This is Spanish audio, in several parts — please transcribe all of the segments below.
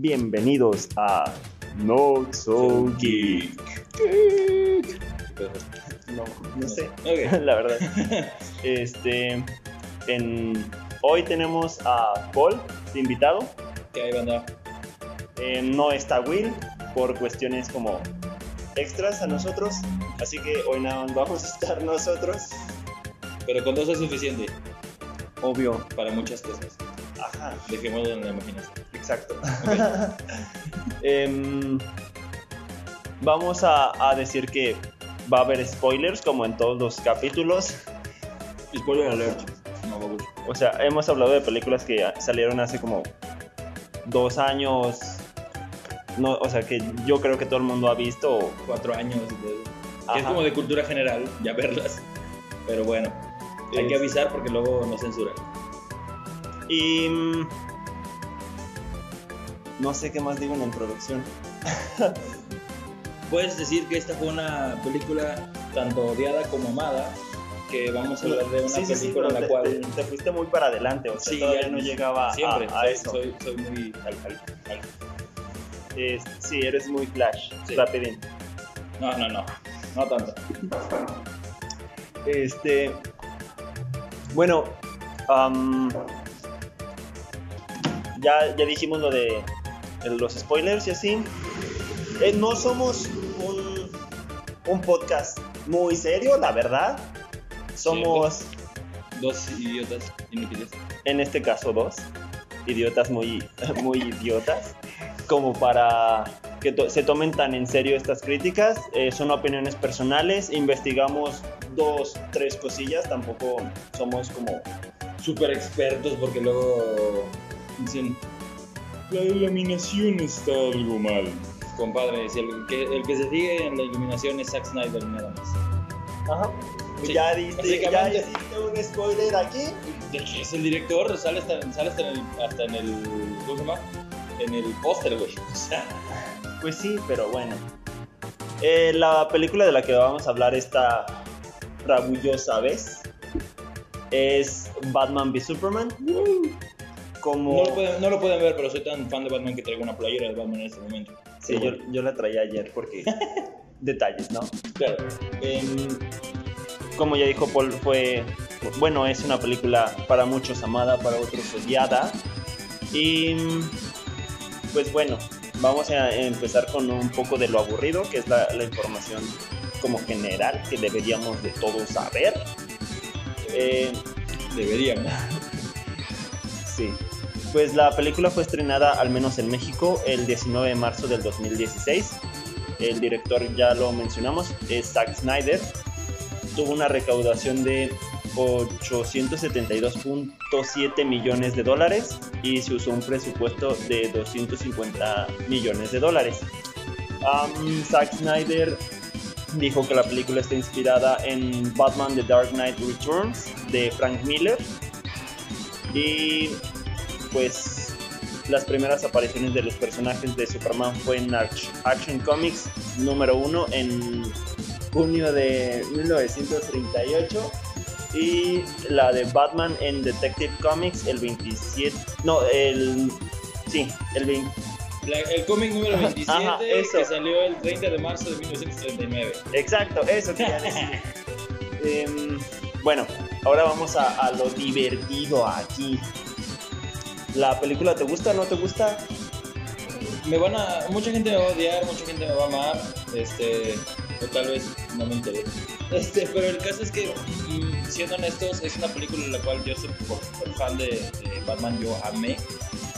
Bienvenidos a Not So Geek. No, no sé, la verdad. Este, en, hoy tenemos a Paul de invitado. ¿Qué hay, banda? Eh, no está Will por cuestiones como extras a nosotros. Así que hoy nada más vamos a estar nosotros. Pero con dos es suficiente Obvio. para muchas cosas. Ajá, Dejémoslo en la imaginación. Exacto. Em, vamos a, a decir que va a haber spoilers como en todos los capítulos. Spoiler alert. No. O sea, hemos hablado de películas que salieron hace como dos años. No, o sea, que yo creo que todo el mundo ha visto. Cuatro años. de- que es como de cultura general, ya verlas. Pero bueno, hay que avisar porque luego nos censuran. Y. No sé qué más digo en la introducción. Puedes decir que esta fue una película tanto odiada como amada, que vamos a hablar de una Sí, sí, sí, película pero en la te, cual... te- te fuiste muy para adelante. O sea, Sí, todavía ya- no llegaba a- Siempre, a, soy, eso. Soy, soy muy... al- al- al- Es- sí, eres muy flash, Sí. rapidín. No, no, no. No tanto. Este. Bueno, ya, ya dijimos lo de los spoilers y así. Eh, no somos un, un podcast muy serio, la verdad. Somos, Dos idiotas inútiles. en este caso, dos idiotas muy, muy idiotas, como para que to- se tomen tan en serio estas críticas. Eh, son opiniones personales, investigamos dos, tres cosillas, tampoco somos como Súper expertos porque luego dicen... La iluminación está algo mal. Compadre, si el, que, el que se sigue en la iluminación es Zack Snyder nada más. Ajá. Sí, ya diste, ya hiciste un spoiler aquí. ¿De qué es el director? Sale hasta, sale hasta en el... Hasta en el ¿Cómo se llama? En el póster, güey. O sea... Pues sí, pero bueno. Eh, la película de la que vamos a hablar esta rabullosa vez es Batman v Superman. Como No lo, pueden, no lo pueden ver, pero soy tan fan de Batman que traigo una playera de Batman en este momento. Sí, yo, yo la traía ayer porque detalles, ¿no? Claro. Em, como ya dijo Paul, fue bueno, es una película para muchos amada, para otros odiada. Y pues bueno, vamos a empezar con un poco de lo aburrido, que es la, la información como general que deberíamos de todos saber. Eh, Deberíamos. Sí. Pues la película fue estrenada al menos en México el 19 de marzo del 2016. El director ya lo mencionamos, es Zack Snyder. Tuvo una recaudación de 872.7 millones de dólares y se usó un presupuesto de 250 millones de dólares. Zack Snyder dijo que la película está inspirada en Batman The Dark Knight Returns de Frank Miller y pues las primeras apariciones de los personajes de Superman fue en Arch- Action Comics número 1 en junio de 1938 y la de Batman en Detective Comics el 27 no el sí el 20 La- el cómic número 27 Ajá, eso. que salió el 30 de marzo de 1939. Exacto, eso quería decir. Em, bueno, ahora vamos a, a lo divertido aquí. ¿La película te gusta o no te gusta? Me van a, mucha gente me va a odiar, mucha gente me va a amar, este, o tal vez no me interese. Este, pero el caso es que, mm, siendo honestos, es una película en la cual yo soy por, por fan de, de Batman, yo amé.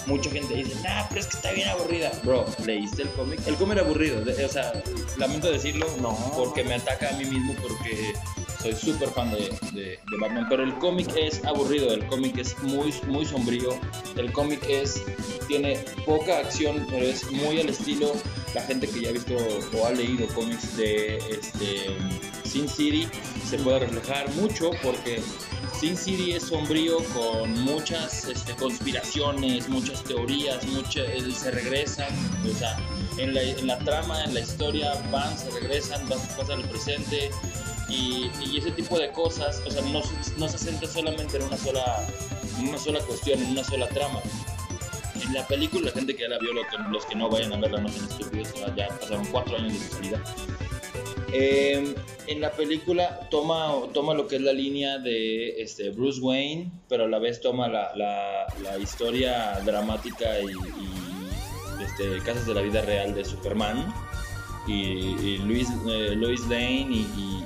Mucha gente dice, nah, pero es que está bien aburrida. Bro, ¿leíste el cómic? El cómic era aburrido, de- o sea, lamento decirlo, No. porque me ataca a mí mismo, porque soy súper fan de, Batman, pero el cómic es aburrido, el cómic es muy, muy sombrío, el cómic es, tiene poca acción, pero es muy al estilo la gente que ya ha visto o ha leído cómics de este, Sin City, se puede reflejar mucho porque Sin City es sombrío con muchas este, conspiraciones, muchas teorías, mucha- eh, se regresan, o sea, en la, en la trama, en la historia, van, se regresan, van, pasan al presente, y, y ese tipo de cosas, o sea, no, se- centra solamente en una sola, en una sola cuestión, en una sola trama. en la película, la gente que ya la vio, los que no vayan a verla no sean estúpidos, ya pasaron cuatro años de su salida. Eh, en la película toma, toma lo que es la línea de este, Bruce Wayne, pero a la vez toma la, la- historia dramática y, y, este, casos de la vida real de Superman y, y Luis, eh, Lane y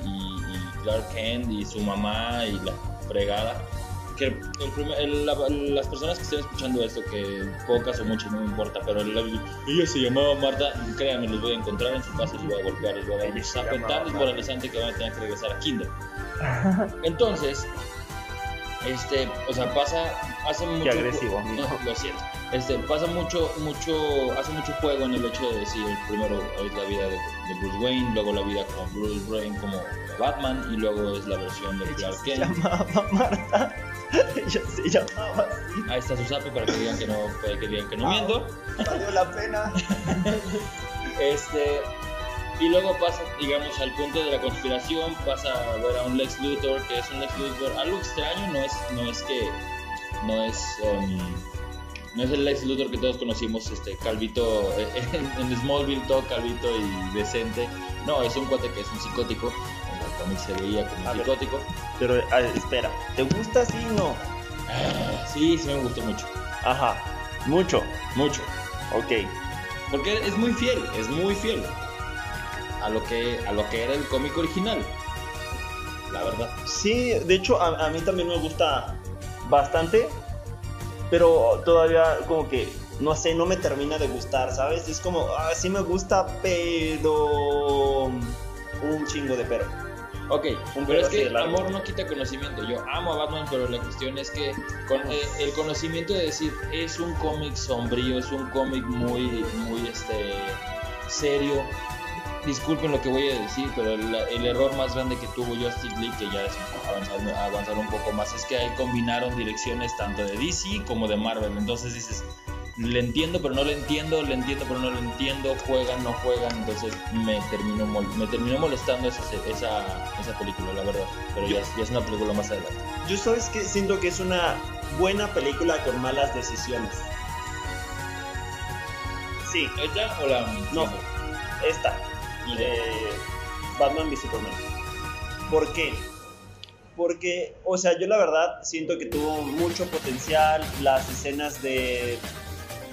Clark Kent y su mamá y la fregada. Que el primer- el- la- las personas que estén escuchando esto, que pocas o muchas no me importa, pero el- ella se llamaba Marta, créanme, los voy a encontrar en su casa, les voy a golpear, les voy a llamaba tan desmoralizante que van a tener que regresar a Kinder. Entonces, este, o sea, pasa, hace mucho... agresivo, amigo. No, lo siento. Este, pasa mucho, mucho, hace mucho juego en el hecho de decir, primero es la vida de, de Bruce Wayne, luego la vida como Bruce Wayne como Batman y luego es la versión de Clark Se Kent. llamaba Marta. Ella se llamaba así. Ahí está su zape para que digan que no, para que digan que no miento. Valió la pena. Este, y luego pasa, digamos, al punto de la conspiración, pasa a ver a un Lex Luthor, que es un Lex Luthor, algo extraño, no es, no es que, no es, um, no es el Lex Luthor que todos conocimos, este, calvito, eh, en, en Smallville todo calvito y decente, no, es un cuate que es un psicótico, en el cómic se veía como un psicótico, Pero a ver, espera, ¿te gusta así o no? Ah, sí, sí me gustó mucho, Ajá, mucho. mucho, Ok. porque es muy fiel, es muy fiel a lo que, a lo que era el cómic original, la verdad. Sí, de hecho a, a mí también me gusta bastante, pero todavía como que, no sé, no me termina de gustar, ¿sabes? Es como, ah, sí me gusta, pero... Un chingo de pero. Ok, Un pero es pedazo que largo. amor no quita conocimiento. Yo amo a Batman, pero la cuestión es que con eh, el conocimiento de decir es un cómic sombrío, es un cómic muy, muy este serio. Disculpen lo que voy a decir, pero el, el error más grande que tuvo Justice League, que ya es avanzar, avanzar un poco más, es que ahí combinaron direcciones tanto de DC como de Marvel. Entonces dices, le entiendo, pero no le entiendo, le entiendo, pero no le entiendo, juegan, no juegan, entonces me terminó, mol- me terminó molestando esa, esa, esa película, la verdad. Pero ya, es- ya es una película más adelante. Yo sabes que siento que es una buena película con malas decisiones. Sí, ¿Esta o la.? No. esta. Eh, Batman v Superman. ¿Por qué? Porque, o sea, yo la verdad siento que tuvo mucho potencial las escenas de,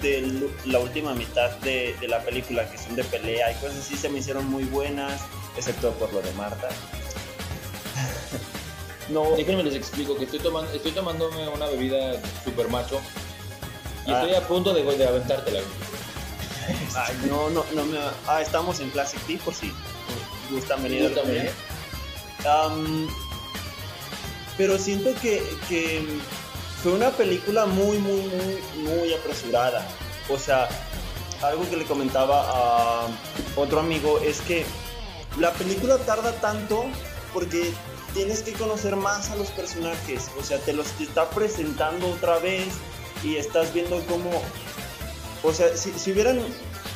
de la última mitad de, de la película, que son de pelea y cosas así, se me hicieron muy buenas, excepto por lo de Marta. no, Déjenme les explico que estoy tomando, estoy tomándome una bebida super macho y Ah. estoy a punto de, de aventártela. Ay, no, no, no me... Ah, estamos en Classic Tea, por si gustan venir a. Am, pero siento que, que fue una película muy, muy, muy, muy apresurada. O sea, algo que le comentaba a otro amigo es que la película tarda tanto porque tienes que conocer más a los personajes. O sea, te los está presentando otra vez y estás viendo cómo... O sea, si, si hubieran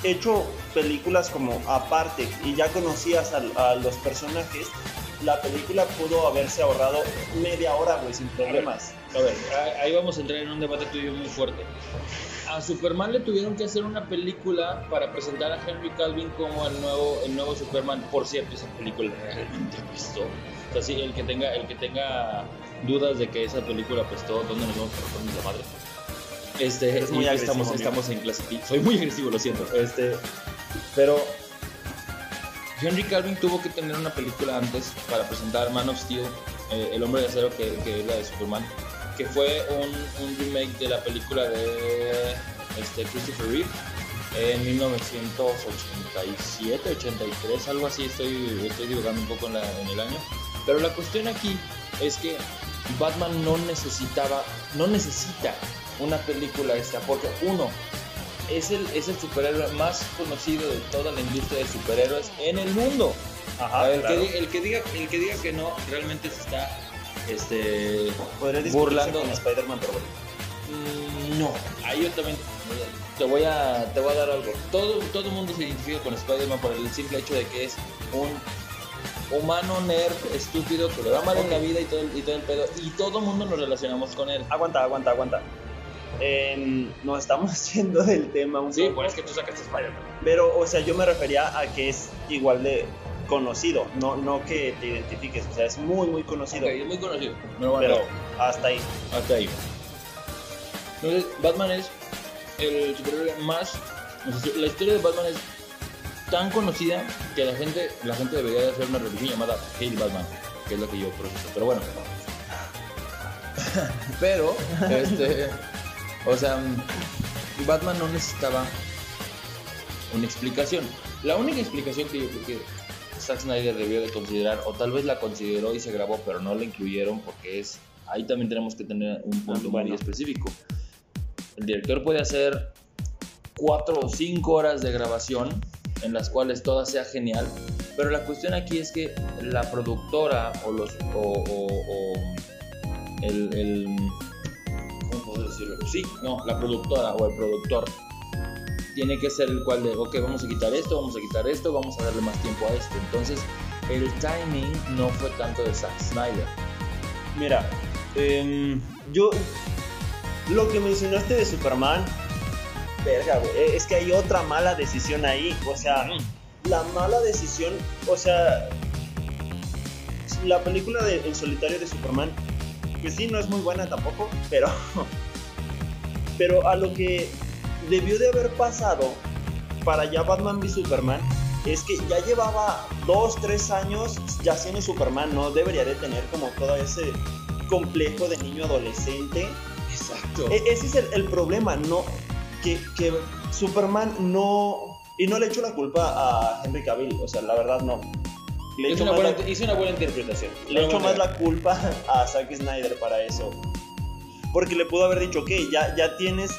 hecho películas como aparte y ya conocías a, a los personajes, la película pudo haberse ahorrado media hora, güey, sin problemas. A ver, ahí- ahí vamos a entrar en un debate tuyo muy fuerte. A Superman le tuvieron que hacer una película para presentar a Henry Calvin como el nuevo, el nuevo Superman. Por cierto, esa película realmente apestó. O sea, sí, el que tenga, el que tenga dudas de que esa película apestó, ¿dónde nos vamos a poner la madre? Este, Eres muy y agresivo, estamos, amigo. estamos en clase. Soy muy agresivo, lo siento. Este, pero Henry Calvin tuvo que tener una película antes para presentar Man of Steel, eh, El Hombre de Acero, que, que es la de Superman, que fue un, un remake de la película de este, Christopher Reeve en 1987, 83, algo así, estoy, estoy divagando un poco en, la- en el año. Pero la cuestión aquí es que Batman no necesitaba, no necesita una película esta, porque uno, es el, es el superhéroe más conocido de toda la industria de superhéroes en el mundo. Ajá, el, claro. que, el, que diga, el que diga que no, realmente se está este, burlando. con Spider-Man, pero bueno. Mm, No, ahí yo también te voy a, te voy a dar algo. Todo, todo el mundo se identifica con Spider-Man por el simple hecho de que es un humano nerd estúpido que le va mal en la vida y todo, el, y todo el pedo. Y todo el mundo nos relacionamos con él. Aguanta, aguanta, aguanta. Em, nos estamos yendo del tema un Sí, poco. pues es que tú sacaste Spider-Man. Pero, o sea, yo me refería a que es igual de conocido, no, no que te identifiques, o sea, es muy, muy conocido. Ok, es muy conocido. Pero bueno, Pero hasta ahí. hasta ahí. Entonces, Batman es el superhéroe más. o sea, la historia de Batman es tan conocida que la gente, la gente debería de hacer una revisión llamada Hail Batman, que es lo que yo proceso. Pero bueno. Pero, este. O sea, Batman no necesitaba una explicación. La única explicación que yo creo que Zack Snyder debió de considerar, o tal vez la consideró y se grabó, pero no la incluyeron porque es. Ahí también tenemos que tener un punto Bueno. muy específico. El director puede hacer cuatro o cinco horas de grabación en las cuales toda sea genial, pero la cuestión aquí es que la productora o los o, o- o el, el ¿cómo puedo decirlo? Sí, no, la productora o el productor tiene que ser el cual de, ok, vamos a quitar esto, vamos a quitar esto, vamos a darle más tiempo a esto. Entonces, el timing no fue tanto de Zack Snyder. Mira, em, yo. Lo que mencionaste de Superman. Verga, güey. eh, Es que hay otra mala decisión ahí. O sea, la mala decisión. O sea. La película de El solitario de Superman. Pues sí, no es muy buena tampoco. Pero. Pero a lo que debió de haber pasado para ya Batman v Superman es que ya llevaba dos, tres años ya siendo Superman, no debería de tener como todo ese complejo de niño adolescente. Exacto. E- ese es el, el problema, no que, que Superman no y no le echo la culpa a Henry Cavill, o sea, la verdad no. Le Hizo una, buena, la, hizo una buena interpretación. le echo más la culpa a Zack Snyder para eso. Porque le pudo haber dicho, ok, ya, ya tienes,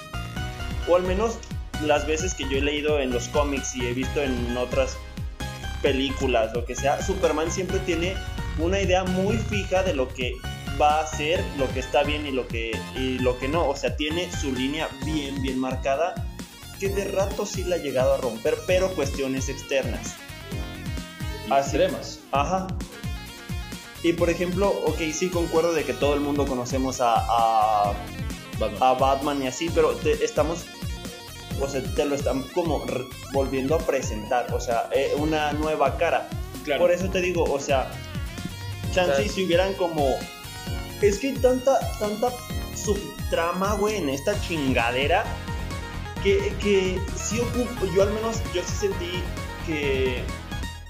o al menos las veces que yo he leído en los cómics y he visto en otras películas, lo que sea, Superman siempre tiene una idea muy fija de lo que va a hacer, lo que está bien y lo que, y lo que no. O sea, tiene su línea bien, bien marcada, que de rato sí la ha llegado a romper, pero cuestiones externas. Así- extremas. Ajá. Y por ejemplo, ok, sí concuerdo de que todo el mundo conocemos a, a, Batman. a Batman y así, pero te- estamos, o sea, te lo están como volviendo a presentar, o sea, eh, una nueva cara. claro. Por eso te digo, o sea, chance si hubieran como, es que hay tanta, tanta subtrama, güey, en esta chingadera, que, que sí ocupo, yo al menos, yo sí sentí que,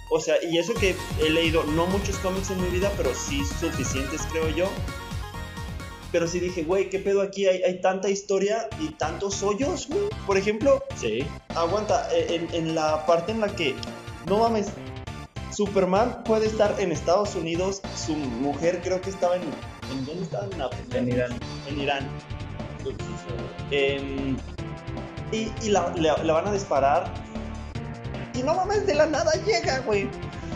o sea, y eso que he leído, no muchos cómics en mi vida, pero sí suficientes, creo yo. Pero sí dije, güey, ¿qué pedo aquí? Hay, hay tanta historia y tantos hoyos, güey. Por ejemplo, Sí. aguanta, eh, en, en la parte en la que, no mames, Superman puede estar en Estados Unidos, su mujer creo que estaba en, ¿en dónde estaba? En. En Irán. En Irán. Em, y y la, la- la van a disparar. Y no mames, de la nada llega, güey.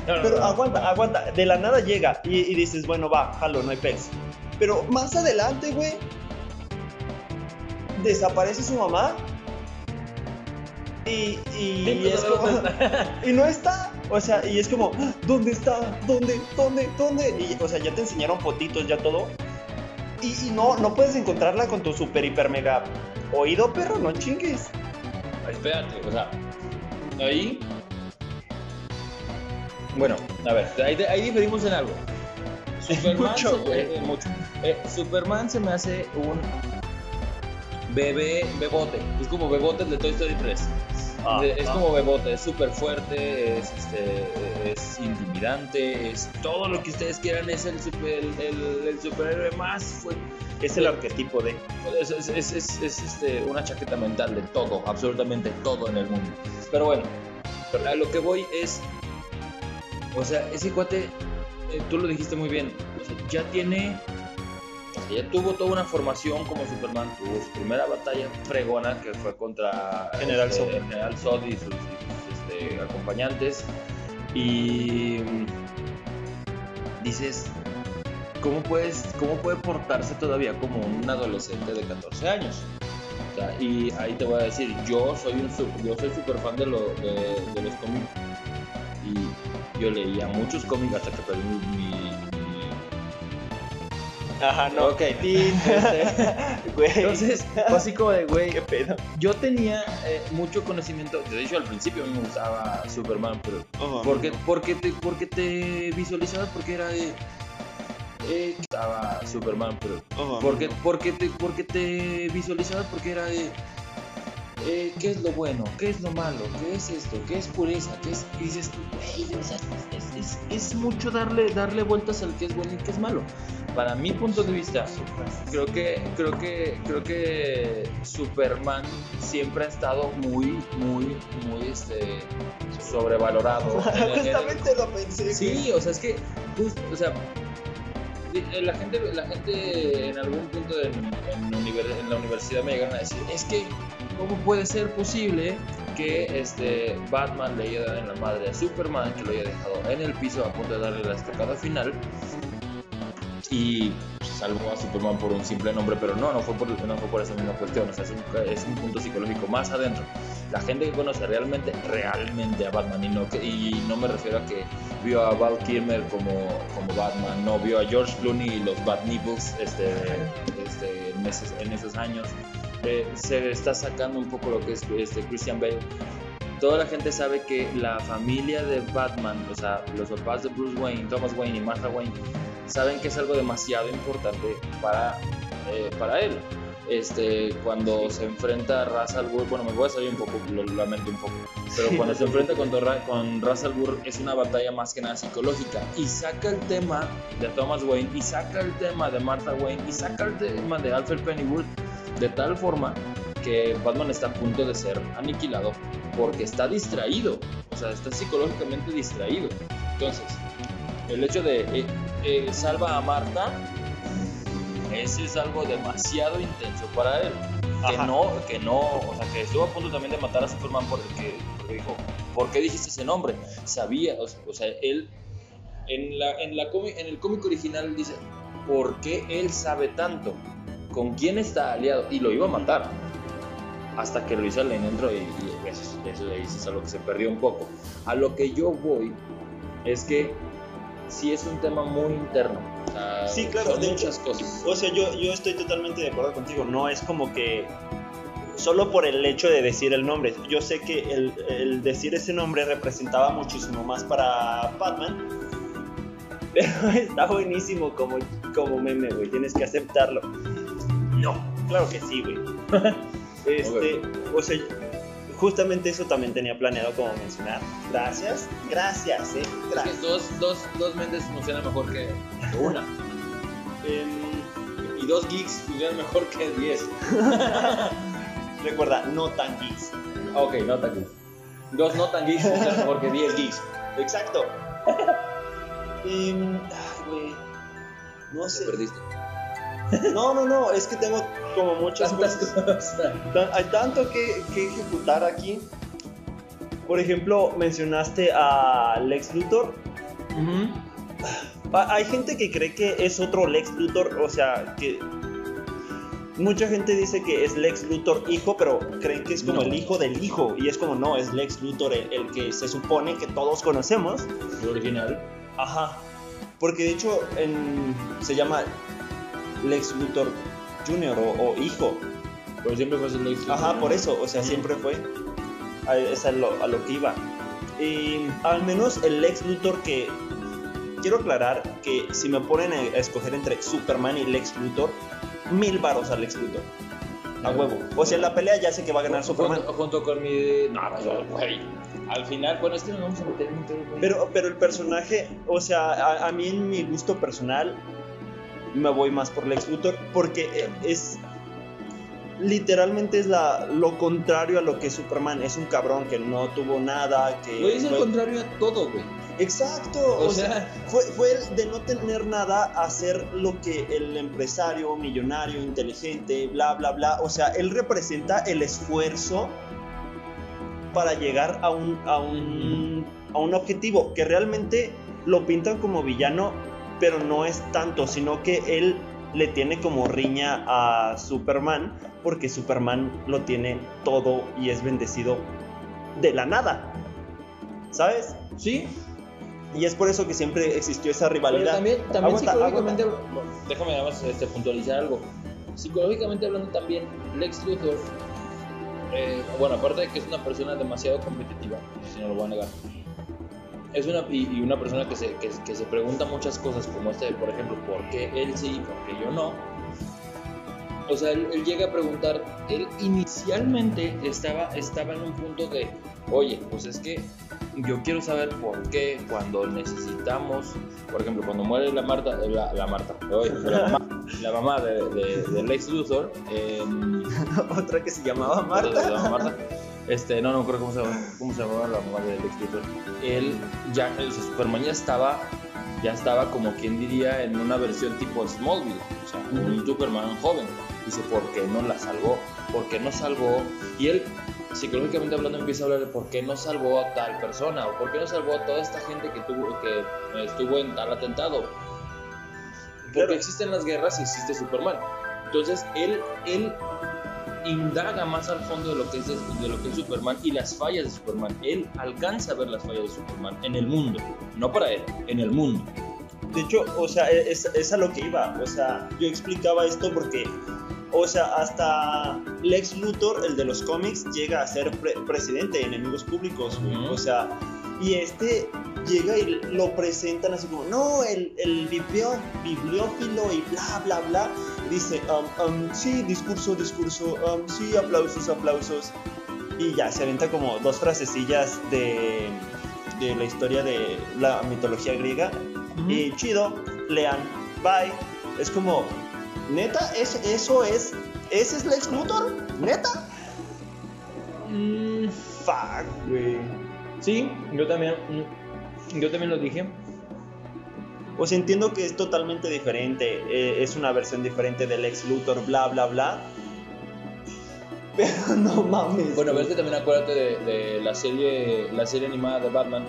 No, no, Pero no. aguanta, aguanta, de la nada llega y, y dices, bueno, va, jalo, no hay pez. Pero más adelante, güey, desaparece su mamá y, y, Sí, pues, es ¿dónde como, y no está. O sea, y es como, "Ah, ¿dónde está? ¿Dónde? ¿Dónde? ¿Dónde? Y, o sea, ya te enseñaron fotitos, ya todo. Y, y no, no puedes encontrarla con tu super, hiper, mega oído, perro, no chingues. Espérate, o sea, ahí. Bueno, a ver, ahí, ahí diferimos en algo. Superman, mucho, se, eh, mucho. Eh, Superman se me hace un bebé, bebote. Es como bebote de Toy Story 3. Ah, es ah. como bebote, es súper fuerte, es, este, es intimidante, es todo lo que ustedes quieran. Es el, super, el, el- el superhéroe más fuerte. Es el arquetipo de. Es, es- es- es- es, este, una chaqueta mental de todo, absolutamente todo en el mundo. Pero bueno, a lo que voy es. O sea, ese cuate, eh, tú lo dijiste muy bien. O sea, ya tiene. Ya tuvo toda una formación como Superman. Tuvo su primera batalla fregona que fue contra General este, Zod. el General Zod y sus, y sus, este, acompañantes. Y. mm, Dices, ¿cómo, puedes, ¿cómo puede portarse todavía como un adolescente de 14 años? O sea, y ahí te voy a decir, yo soy un yo soy súper fan de, lo- de, de los cómics. Y yo leía muchos cómics hasta que perdí mi- Ajá, no. Ok, Güey. Entonces, fue así como de, güey, ¿Qué pedo? yo tenía eh, mucho conocimiento, de hecho al principio a mí me gustaba Superman, pero Oh, porque, porque, te, porque te visualizabas porque era de... Eh, estaba Superman, pero oh, porque, porque, te, porque te visualizabas porque era de... eh, ¿Qué es lo bueno? ¿Qué es lo malo? ¿Qué es esto? ¿Qué es pureza? ¿Qué es...? Y dices o sea, es, es, es mucho darle, darle vueltas al que es bueno y qué es malo. Para mi punto de vista, creo que creo que creo que Superman siempre ha estado muy muy muy este sobrevalorado Justamente lo pensé. sí o sea es que just- o sea eh, la gente la gente en algún punto en, en en la universidad me llegaron a decir es que cómo puede ser posible que este Batman le haya dado en la madre a Superman que lo haya dejado en el piso a punto de darle la estocada final y salvó a Superman por un simple nombre, pero no, no fue por, no fue por esa misma cuestión, o sea, es un, es un punto psicológico más adentro. La gente que conoce realmente, realmente a Batman, y no, y no me refiero a que vio a Val Kilmer como, como Batman, no vio a George Clooney y los Nipples este, este, en, esos, en esos años, Eh, se está sacando un poco lo que es este, Christian Bale. Toda la gente sabe que la familia de Batman, o sea, los papás de Bruce Wayne, Thomas Wayne y Martha Wayne, saben que es algo demasiado importante para, eh, para él. Este, cuando se enfrenta a Ra's al Ghul, bueno, me voy a salir un poco, lo lamento un poco, pero Sí, cuando no se enfrenta con, con Ra's al Ghul es una batalla más que nada psicológica y saca el tema de Thomas Wayne y saca el tema de Martha Wayne y saca el tema de Alfred Pennyworth de tal forma que Batman está a punto de ser aniquilado porque está distraído, o sea, está psicológicamente distraído. Entonces, el hecho de eh, eh, salva a Marta, ese es algo demasiado intenso para él. Que no, que no, o sea, que estuvo a punto también de matar a Superman por el que porque dijo, ¿por qué dijiste ese nombre? Sabía, o, o sea, él en, la, en, la comi- en el cómic original dice, ¿por qué él sabe tanto? ¿Con quién está aliado? Y lo iba a matar. Hasta que lo hizo Lane entró y, y eso, es- eso es algo que se perdió un poco. A lo que yo voy es que sí es un tema muy interno. O sea, Sí, claro, son de muchas cosas. O sea, yo, yo estoy totalmente de acuerdo contigo. No es como que solo por el hecho de decir el nombre. Yo sé que el, el decir ese nombre representaba muchísimo más para Batman. Pero está buenísimo como, como meme, güey. Tienes que aceptarlo. No, claro que sí, güey. Este, o sea, justamente eso también tenía planeado como mencionar. Gracias, gracias, eh. Es que Gracias. dos, dos, dos mentes funcionan mejor que una. Em, Y dos geeks funcionan mejor que diez. recuerda, no tan geeks. Ok, no tan geeks. Dos no tan geeks funcionan mejor que diez geeks. Exacto. Y, ay, güey. No Te sé. perdiste. No, no, no. Es que tengo como muchas cosas. Hay tanto que, que ejecutar aquí. Por ejemplo, mencionaste a Lex Luthor. Ah, Hay gente que cree que es otro Lex Luthor, o sea, que mucha gente dice que es Lex Luthor hijo, pero creen que es como No. el hijo del hijo y es como no, es Lex Luthor el, el que se supone que todos conocemos. El original. Ajá. Porque de hecho en- se llama Lex Luthor Jr. o, o hijo. Pero siempre fue Lex. Ajá, por eso, o sea, siempre fue. A, es a lo, a lo que iba. Y al menos el Lex Luthor que. Quiero aclarar que si me ponen a escoger entre Superman y Lex Luthor, mil varos a Lex Luthor. A huevo. O sea, en la pelea ya sé que va a ganar Superman. Junto, junto con mi. No, güey. Al final, bueno, es que nos vamos a meter en un. Pero, pero el personaje, o sea, a, a mí en mi gusto personal, me voy más por Lex Luthor porque eh, es. Literalmente es la, lo contrario a lo que Superman. Es un cabrón que no tuvo nada, que. Es el fue- contrario a todo, güey. Exacto. O, O, sea, sea, fue, fue el de no tener nada a hacer lo que el empresario, millonario, inteligente, bla, bla, bla. O sea, él representa el esfuerzo para llegar a un, a un, a un objetivo que realmente lo pintan como villano, pero no es tanto, sino que él le tiene como riña a Superman, porque Superman lo tiene todo y es bendecido de la nada. ¿Sabes? sí. Y es por eso que siempre existió esa Pero rivalidad. también, también Aguanta, psicológicamente, déjame nada más este, puntualizar algo. Psicológicamente hablando también, Lex Luthor, eh, bueno, aparte de que es una persona demasiado competitiva, si no lo voy a negar, es una, y, y una persona que se, que, que se pregunta muchas cosas, como este, por ejemplo, ¿por qué él sí y por qué yo no? O sea, él, él llega a preguntar, él inicialmente estaba, estaba en un punto de, oye, pues es que yo quiero saber por qué cuando necesitamos, por ejemplo, cuando muere la Marta, la, la Marta, la, mamá, la mamá de, de, de Lex Luthor, en- Otra que se llamaba Marta. Este, no, no creo cómo se llama, cómo se llamaba la mamá de Lex Luthor. Él ya, el Superman ya estaba, ya estaba como quien diría en una versión tipo Smallville, o sea, un Superman joven. Dice, ¿por qué no la salvó? ¿Por qué no salvó? Y él, psicológicamente hablando, empieza a hablar de por qué no salvó a tal persona o por qué no salvó a toda esta gente que tuvo, que estuvo en tal atentado. Porque Claro. existen las guerras y existe Superman. Entonces él, él indaga más al fondo de lo que es de, lo que es Superman y las fallas de Superman. Él alcanza a ver las fallas de Superman en el mundo, no para él, en el mundo. De hecho, o sea, es, es a lo que iba. O sea, yo explicaba esto porque, o sea, hasta Lex Luthor, el de los cómics, llega a ser pre- presidente de enemigos públicos, güey. O sea, y este llega y lo presentan así como, no, el, el biblio- bibliófilo y bla, bla, bla. Dice, um, um, sí, discurso, discurso, um, sí, aplausos, aplausos. Y ya, se avienta como dos frasecillas de, de la historia de la mitología griega y chido, lean, bye. Es como, neta, ¿Es, eso es, ese es Lex Luthor, neta. Mm, Fuck, güey. sí, yo también, mm, yo también lo dije. O sea, entiendo que es totalmente diferente, eh, es una versión diferente del Lex Luthor, bla, bla, bla. Pero no mames. Bueno, güey. ves que también acuérdate de, de la serie la serie animada de Batman.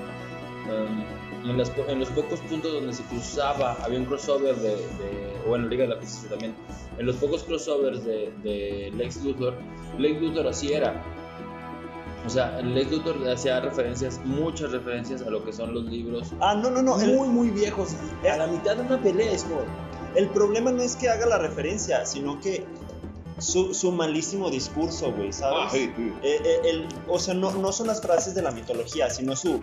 um, en, las en los pocos puntos donde se cruzaba, había un crossover de, de o en la Liga de la Justicia también. En los pocos crossovers de, de Lex Luthor, Lex Luthor así era. O sea, Lex Luthor hacía referencias, muchas referencias a lo que son los libros Ah, no, no, no. el- muy, muy viejos. A la mitad de una pelea es como, El problema no es que haga la referencia, sino que su, su malísimo discurso, güey, ¿sabes? Eh, eh, el- o sea, no, no son las frases de la mitología, sino su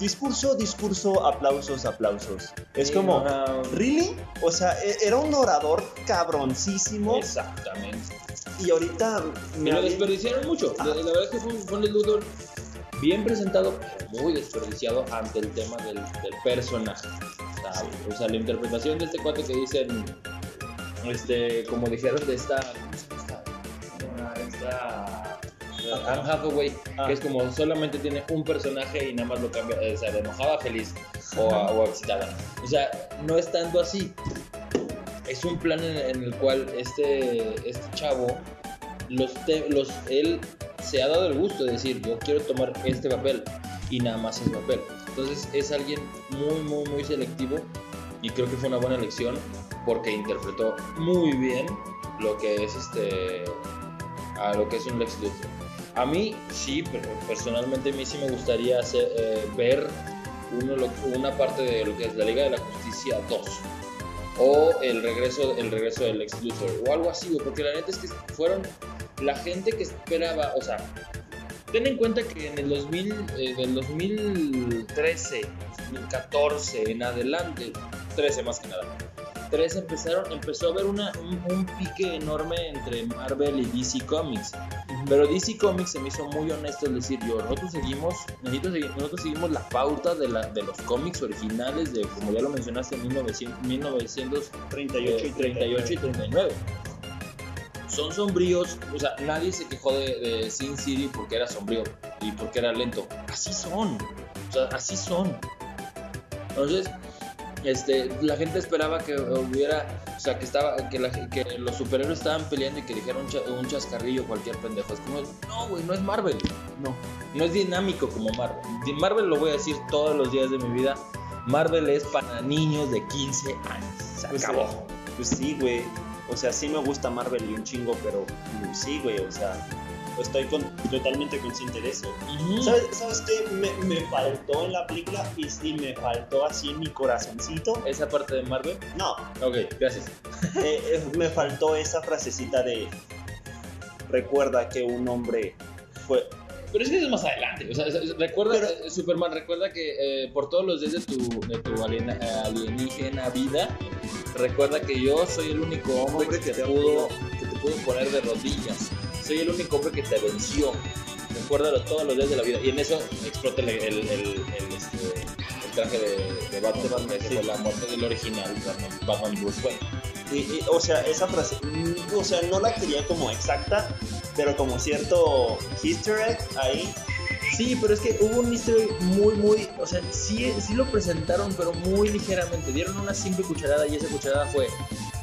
discurso, discurso, aplausos, aplausos. Es Sí, como, ajá. ¿really? O sea, e- era un orador cabroncísimo Exactamente. Y ahorita Y me lo desperdiciaron mucho. La, la verdad es que fue, fue un Luthor bien presentado, pero muy desperdiciado ante el tema del, del personaje. O sea, o sea, la interpretación de este cuate que dicen, este, como dijeron de esta, esta, esta Anne Hathaway, Ah. que es como solamente tiene un personaje y nada más lo cambia, o sea, de enojada a feliz o, a- o a excitada. O sea, no es tanto así. Es un plan en, el cual este, este chavo, los, te- los, él se ha dado el gusto de decir, yo quiero tomar este papel y nada más ese papel. Entonces es alguien muy, muy, muy selectivo y creo que fue una buena elección porque interpretó muy bien lo que es este a lo que es un Lex Luthor. A mí sí, pero personalmente a mí sí me gustaría eh, ver uno, una parte de lo que es la Liga de la Justicia 2 o el regreso, el regreso del Lex Luthor o algo así, porque la neta es que fueron la gente que esperaba, o sea, ten en cuenta que en el 2000, eh, del 2013, 2014 en adelante, 13 más que nada, 13 empezaron, empezó a haber una, un, un pique enorme entre Marvel y DC Comics. Pero DC Comics se me hizo muy honesto el decir, yo, nosotros seguimos, nosotros, segui- nosotros seguimos la pauta de, la, de los cómics originales de, como ya lo mencionaste, 1900, 1938 y 38 y 39. Son sombríos, o sea, nadie se quejó de, de Sin City porque era sombrío y porque era lento. Así son, o sea, así son. Entonces, este, la gente esperaba que hubiera, o sea, que estaba, que, la- que los superhéroes estaban peleando y que dijera un, cha- un chascarrillo cualquier pendejo. Es como, no, güey, no es Marvel. No. No es dinámico como Marvel. Marvel lo voy a decir todos los días de mi vida. Marvel es para niños de 15 años. Se Pues, acabó. Pues sí, güey. O sea, sí me gusta Marvel y un chingo, pero pues, sí, güey, o sea. Estoy con- totalmente consciente de eso. ¿Sabes, ¿sabes qué? Me, me faltó en la película y sí me faltó así en mi corazoncito. Esa parte de Marvel. No, Ok, gracias. eh, eh, me faltó esa frasecita de recuerda que un hombre fue... Pero es que eso es más adelante. O sea, recuerda, eh, Superman, recuerda que eh, por todos los días de tu, de tu aliena- alienígena vida, recuerda que yo soy el único hombre, Hombre que, te pudo, que te pudo poner de rodillas. Soy el único hombre que te venció. Recuérdalo todos los días de la vida. Y en eso explota el, el, el, el, este, el traje de, de Batman, que esa sí. fue la muerte del original Batman, Batman Bruce Wayne. y- y, o sea, esa frase, mm, o sea, no la quería como exacta, pero como cierto easter egg ahí. Sí, pero es que hubo un easter egg muy, muy, o sea, sí, sí lo presentaron, pero muy ligeramente. Dieron una simple cucharada y esa cucharada fue,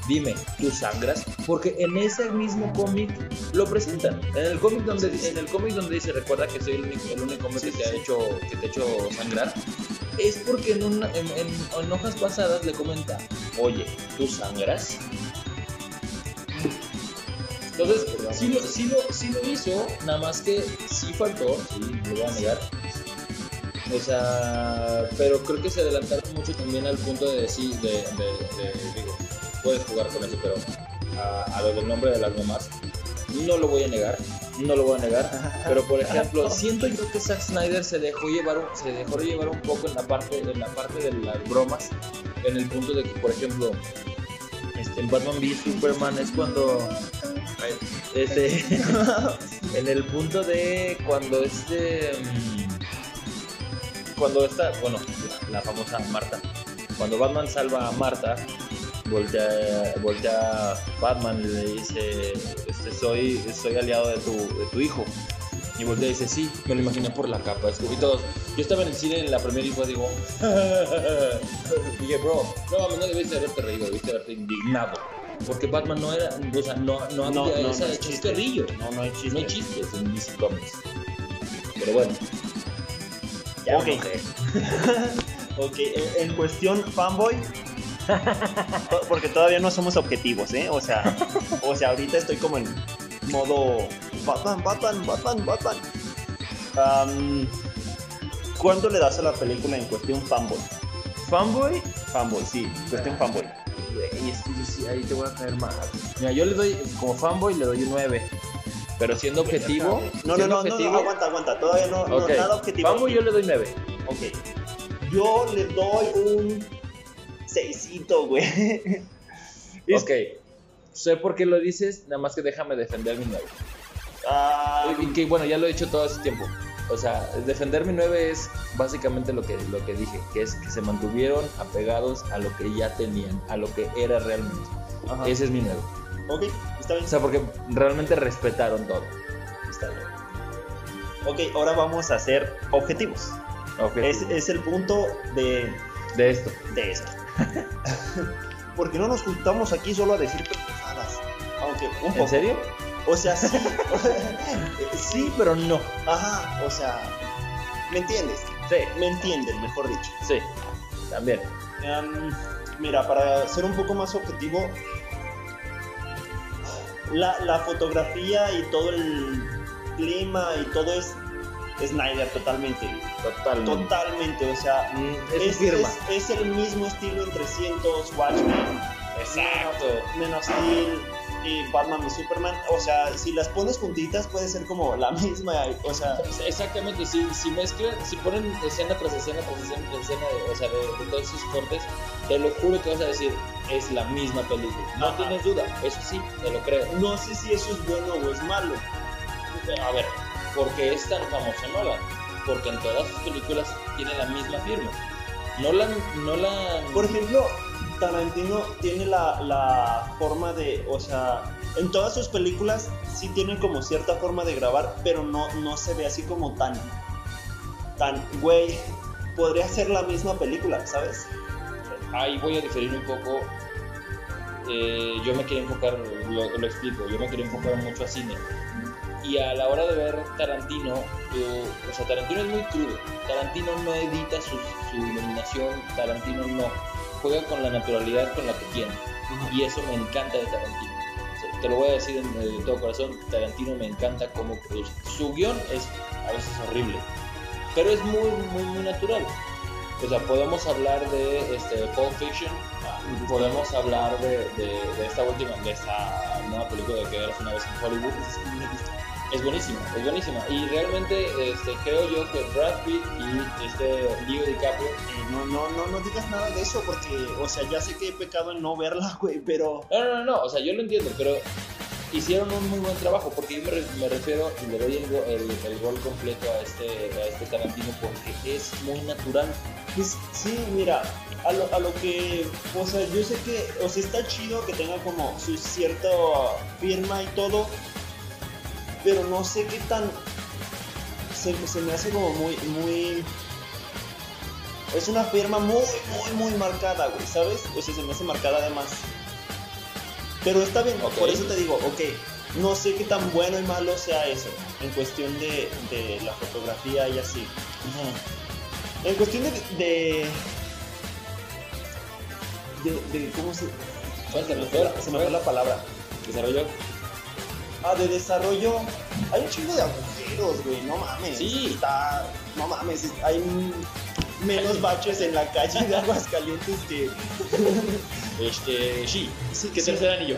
dime, ¿tú sangras? Porque en ese mismo cómic lo presentan. En el cómic donde, en el cómic donde dice, recuerda que soy el único, el que te ha hecho, que te ha hecho sangrar, es porque en, en, hojas pasadas le comenta, oye, ¿tú sangras? Entonces, sí lo, hizo, nada más que sí faltó, sí, lo voy a negar. O sea, pero creo que se adelantaron mucho también al punto de decir, de, puedes jugar con eso, pero a, a lo del nombre de las mamás, no lo voy a negar, no lo voy a negar. Pero por ejemplo, siento yo que Zack Snyder se dejó llevar, un- se dejó llevar un poco en la parte, en la parte de las bromas, en el punto de que, por ejemplo, este, en Batman v Superman es cuando este, en el punto de cuando este mm, cuando está bueno la, la famosa Marta cuando Batman salva a Marta voltea, voltea Batman y le dice este, soy soy aliado de tu, de tu hijo y voltea y dice sí me lo imaginé por la capa y todos yo estaba en el cine en la primera y fue digo dije bro no no debiste haberte reído debiste haberte indignado porque Batman no era o sea no no No, había no, esa no es chiste. No, no hay chiste. no hay chistes en DC Comics. Pero bueno. Ok. Ok, en, en cuestión fanboy, porque todavía no somos objetivos, ¿eh? O sea, o sea, ahorita estoy como en modo Batman, Batman, Batman, Batman. Am, ¿Cuánto le das a la película en cuestión fanboy? Fanboy. Fanboy, sí, cuestión fanboy. Güey, es que yo sí, ahí te voy a caer mal. Mira, yo le doy, como fanboy, le doy un 9. Pero siendo objetivo. No, no, siendo no, no, objetivo, no, aguanta, aguanta, todavía no, no, Ok. nada objetivo. Fanboy yo le doy 9. Ok. Yo le doy un seisito, güey. Ok. Sé por qué lo dices, nada más que déjame defender mi 9. Ah, Y que bueno, ya lo he dicho todo ese tiempo. O sea, defender mi 9 es básicamente lo que, lo que dije, que es que se mantuvieron apegados a lo que ya tenían, a lo que era realmente. ajá. Ese es mi 9. Ok, está bien. O sea, porque realmente respetaron todo. Está bien. Ok, ahora vamos a hacer objetivos. Ok. Es, es el punto de, de esto. de esto. Porque no nos juntamos aquí solo a decir pendejadas. Aunque un poco. ¿En serio? O sea, sí. Sí, pero no. Ajá, o sea. ¿Me entiendes? Sí, Me entienden, mejor dicho. sí. También. Em, mira, para ser un poco más objetivo, la, la fotografía y todo el clima y todo es Snyder totalmente. Totalmente. Totalmente, o sea, Mm, es, es, es- es el mismo estilo en 300, Watchmen, Exacto. Man of Steel y Batman y Superman. O sea, si las pones juntitas puede ser como la misma, o sea, Exactamente, si, si mezclan, si ponen escena tras escena tras escena, tras escena de, o sea, de, de todos esos cortes, te lo juro que vas a decir, es la misma película. No Ajá. tienes duda, eso sí, te lo creo. no sé si eso es bueno o es malo. A ver, ¿por qué es tan famoso Nolan? Porque en todas sus películas tiene la misma firma. Nolan, Nolan... Por ejemplo, Tarantino tiene la, la forma de, o sea, en todas sus películas sí tiene como cierta forma de grabar, pero no, no se ve así como tan, tan, güey, podría ser la misma película, ¿sabes? ahí voy a diferir un poco. Eh, yo me quería enfocar, lo, lo explico, yo me quería enfocar mucho a cine. Y a la hora de ver Tarantino, yo- o sea, Tarantino es muy crudo. Tarantino no edita su, su iluminación, Tarantino no. Juega con la naturalidad con la que tiene. Y eso me encanta de Tarantino. O sea, te lo voy a decir de todo corazón, Tarantino me encanta cómo produce. Su guion es a veces horrible, pero es muy, muy, muy natural. O sea, podemos hablar de este, Pulp Fiction, podemos hablar de, de- de esta última, de esta nueva película de que eras una vez en Hollywood. Es buenísima, es buenísima. Y realmente este, creo yo que Brad Pitt y este Leo DiCaprio Eh, no, no, no, no digas nada de eso porque, o sea, ya sé que he pecado en no verla, güey, pero... No, no, no, no, o sea, yo lo entiendo, pero hicieron un muy buen trabajo, porque yo me, me refiero y le doy el, el, el gol completo a este, a este Tarantino porque es muy natural. Sí, mira, a lo, a lo que, o sea, yo sé que, o sea, está chido que tenga como su cierta firma y todo, pero no sé qué tan, se, se me hace como muy, muy, es una firma muy, muy, muy marcada, güey, ¿sabes? O sea, se me hace marcada además. Pero está bien, por eso te digo, ok, no sé qué tan bueno y malo sea eso, en cuestión de, de la fotografía y así. En cuestión de. de. de, de- ¿Cómo se.? Suéltalo, Se me fue- se me fue la palabra. Desarrollo. Ah, de desarrollo. Hay un chingo de agujeros, güey, no mames. Sí. Está. No mames, es- hay un- menos baches en la calle de Aguascalientes que. Este, sí, Sí, que sí. tercer anillo.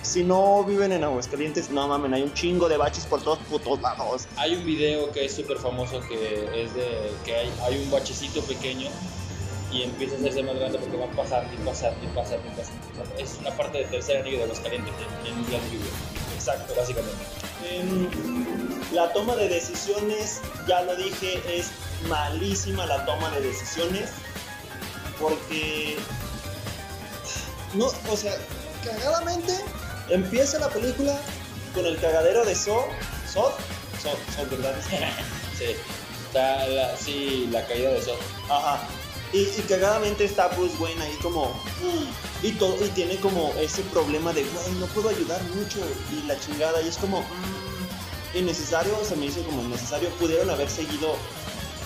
Si no viven en Aguascalientes, no mames, hay un chingo de baches por todos putos lados. Hay un video que es súper famoso que es de que hay, hay un bachecito pequeño y empieza a hacerse más grande porque va a pasar y pasar y pasar y pasar. Es una parte del tercer anillo de Aguascalientes en, en Isla Lluvia. Exacto, básicamente. Em, la toma de decisiones, ya lo dije, es malísima la toma de decisiones. Porque. No, o sea, cagadamente empieza la película con el cagadero de So. So, So, So, ¿verdad? Sí, está la, sí, la caída de Sot. Ajá. Y, cagadamente está Bruce Wayne ahí como. Y, todo, y tiene como ese problema de, güey, no puedo ayudar mucho. Y la chingada. Y es como. mm, innecesario, se me hizo como innecesario. Pudieron haber seguido.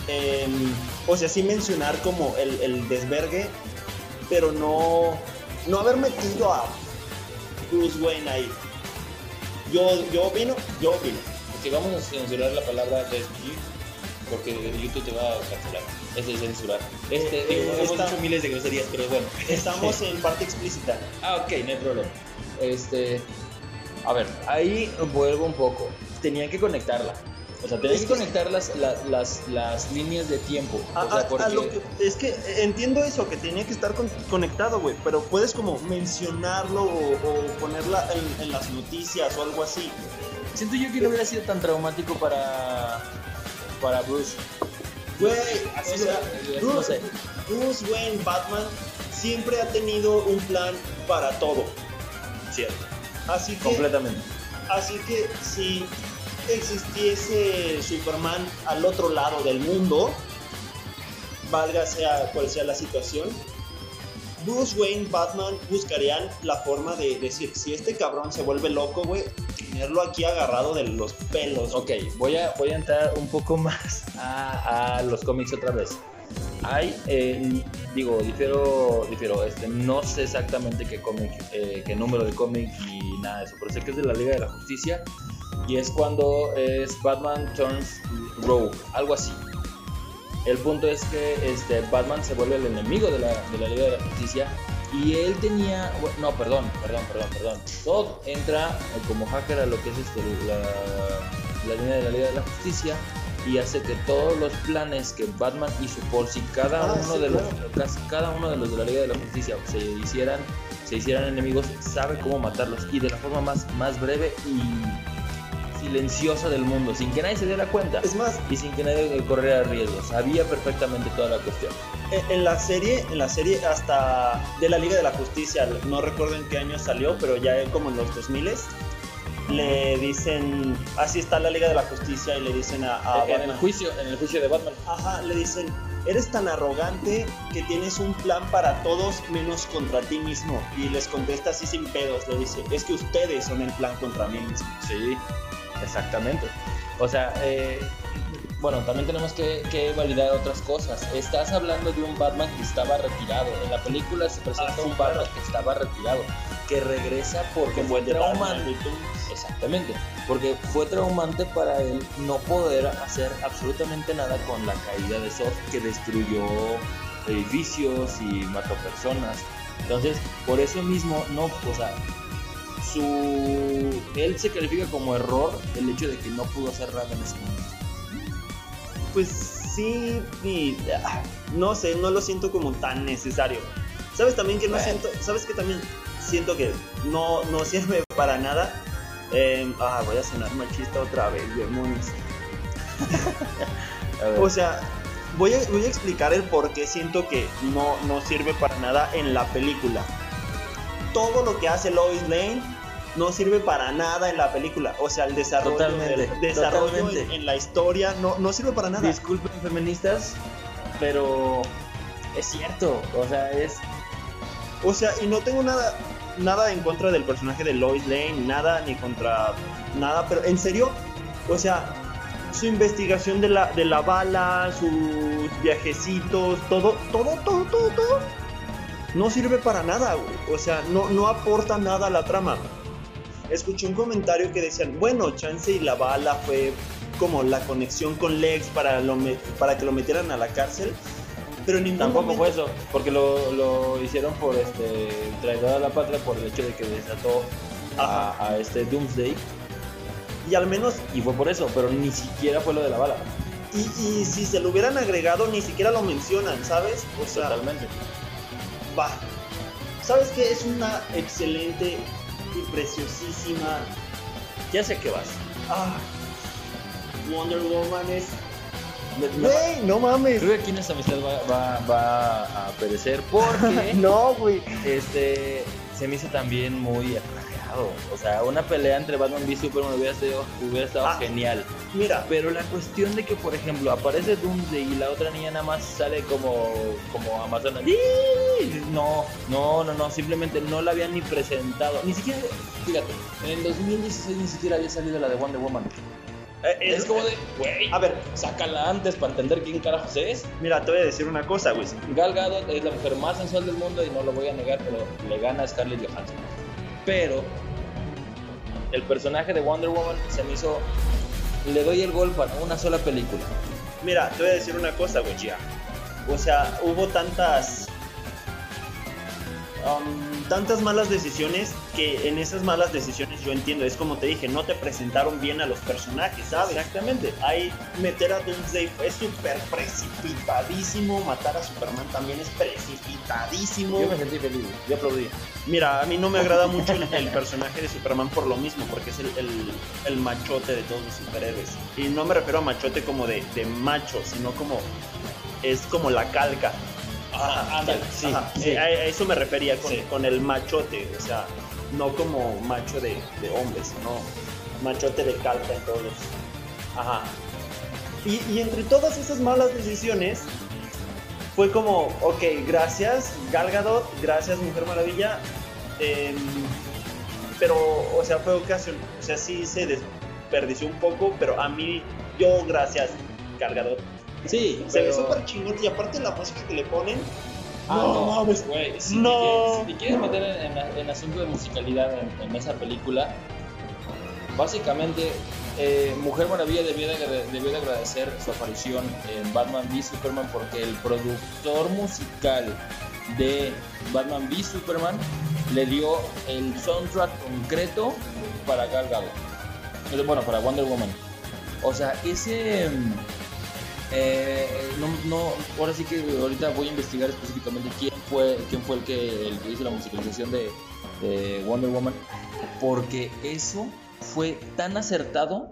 em, o sea, sí mencionar como el, el desvergue. Pero no. No haber metido a Bruce Wayne ahí. Yo, yo opino, yo opino. Porque vamos a censurar la palabra desvivir porque YouTube te va a cancelar. Es de censurar. Este, Eh, eh, hemos está- dicho miles de groserías, pero bueno. Estamos en parte explícita. Ah, ok, no hay problema. Este, a ver, ahí vuelvo un poco. Tenían que conectarla. O sea, tenían Es que conectar las, la- las, las líneas de tiempo. A- o sea, a- a porque... lo que- es que entiendo eso, que tenía que estar con- conectado, güey, pero puedes como mencionarlo o, o ponerla en, en las noticias o algo así. Siento yo que no hubiera sido tan traumático para, para Bruce. Güey, Así o sea, no Bruce, sé. Bruce Wayne, Batman, siempre ha tenido un plan para todo. Cierto. Así que, Completamente. así que si existiese Superman al otro lado del mundo, valga sea cual sea la situación, Bruce Wayne, Batman buscarían la forma de decir, si este cabrón se vuelve loco, güey, tenerlo aquí agarrado de los pelos. Ok, voy a, voy a entrar un poco más a, a los cómics otra vez. Hay, eh, digo, difiero, difiero este, no sé exactamente qué cómic, eh, qué número de cómic y nada de eso, pero sé que es de la Liga de la Justicia y es cuando es Batman turns rogue, algo así. El punto es que este, Batman se vuelve el enemigo de la, de la Liga de la Justicia y él tenía, no, perdón, perdón, perdón, perdón. Todd entra eh, como hacker a lo que es este, la, la línea de la Liga de la Justicia y hace que todos los planes que Batman hizo por si cada Ah, uno sí, de los claro. casi cada uno de los de la Liga de la Justicia se hicieran se hicieran enemigos sabe cómo matarlos y de la forma más más breve y silenciosa del mundo sin que nadie se diera cuenta. Es más, y sin que nadie corriera riesgos sabía perfectamente toda la cuestión. en la serie, en la serie hasta de la Liga de la Justicia, no recuerdo en qué año salió, pero ya como en los 2000 le dicen, así está la Liga de la Justicia y le dicen a, a en el Batman, juicio en el juicio de Batman. Ajá, le dicen, eres tan arrogante que tienes un plan para todos menos contra ti mismo. Y les contesta así sin pedos, le dice, es que ustedes son el plan contra mí mismo. Sí, exactamente. O sea, eh, bueno, también tenemos que, que validar otras cosas. Estás hablando de un Batman que estaba retirado. En la película se presenta Ah, sí, un Batman claro. que estaba retirado. que regresa porque fue traumante. Exactamente, porque fue traumante para él no poder hacer absolutamente nada con la caída de Soft que destruyó edificios y mató personas. Entonces, por eso mismo, no, o sea, su. Él se califica como error el hecho de que no pudo hacer nada en ese momento. Pues sí, y, ah, no sé, no lo siento como tan necesario. ¿Sabes también que no Bueno. siento? ¿Sabes que también siento que no, no sirve para nada? Eh, ah, voy a sonar machista otra vez, demonios. O sea, voy a, voy a explicar el por qué siento que no, no sirve para nada en la película. Todo lo que hace Lois Lane no sirve para nada en la película. O sea, el desarrollo, Totalmente, desarrollo totalmente. en, en la historia no, no sirve para nada. Disculpen feministas, pero es cierto, o sea, es O sea, y no tengo nada, nada en contra del personaje de Lois Lane, nada, ni contra nada, pero en serio, o sea, su investigación de la, de la bala, sus viajecitos, todo, todo, todo, todo, todo, no sirve para nada, güey. O sea, no, no aporta nada a la trama. Escuché un comentario que decían, bueno, Chance y la bala fue como la conexión con Lex para, lo para que lo metieran a la cárcel, pero ningún Tampoco momento- fue eso, porque lo, lo hicieron por este traidor a la patria por el hecho de que desató a, a este Doomsday Y al menos y fue por eso, pero ni siquiera fue lo de la bala. Y, y si se lo hubieran agregado, ni siquiera lo mencionan, ¿sabes? O sea, Totalmente. va. ¿Sabes qué? Es una excelente y preciosísima. Ya sé que vas. Ah, Wonder Woman es. ¡No mames! Creo que aquí nuestra amistad va, va- va a perecer porque No, güey. este se me hizo también muy exagerado. O sea, una pelea entre Batman y Superman hubiera, sido, hubiera estado Ah. genial. Mira, Pero la cuestión de que, por ejemplo, aparece Doomsday y la otra niña nada más sale como, como Amazona. ¡Ih! No, no, no, no, simplemente no la habían ni presentado. Ni siquiera, fíjate, en el 2016 ni siquiera había salido la de Wonder Woman. Eh, Es como de, güey, A ver, sácala antes para entender quién carajos es. mira, te voy a decir una cosa, güey. Gal Gadot es la mujer más sensual del mundo y no lo voy a negar, pero le gana a Scarlett Johansson. Pero el personaje de Wonder Woman se me hizo. Le doy el gol para una sola película. Mira, te voy a decir una cosa, güey. Ya. O sea, hubo tantas. Um, tantas malas decisiones que en esas malas decisiones yo entiendo. Es como te dije, no te presentaron bien a los personajes, ¿sabes? Exactamente. Ahí meter a Doomsday es súper precipitadísimo. Matar a Superman también es precipitadísimo. Yo me sentí feliz, yo aplaudí. Mira, a mí no me agrada mucho el, el personaje de Superman por lo mismo, porque es el, el- el machote de todos los superhéroes. Y no me refiero a machote como de, de macho, sino como. Es como la calca. Ajá, ándale, sí, Ajá, sí. eh, A, eso me refería con, Sí. con el machote, o sea, no como macho de, de hombre, sino machote de calca en todos los. Ajá. Y, y entre todas esas malas decisiones, fue como, ok, gracias Gal Gadot, gracias Mujer Maravilla, em, pero, o sea, fue ocasión, o sea, sí se desperdició un poco, pero a mí, yo, gracias Gal Gadot, Sí, se ve pero- súper chingón y aparte la música que le ponen, Ah, no, no, mames, güey. Si, No. te quieres, si te quieres meter en, en- en asunto de musicalidad en, en esa película, básicamente eh, Mujer Maravilla debió de, debió de agradecer su aparición en Batman v Superman porque el productor musical de Batman v Superman le dio el soundtrack concreto para Gal Gadot. Bueno, para Wonder Woman. O sea, ese... eh, no, ahora sí que ahorita voy a investigar específicamente quién fue, quién fue el que, hizo la musicalización de, de Wonder Woman, porque eso fue tan acertado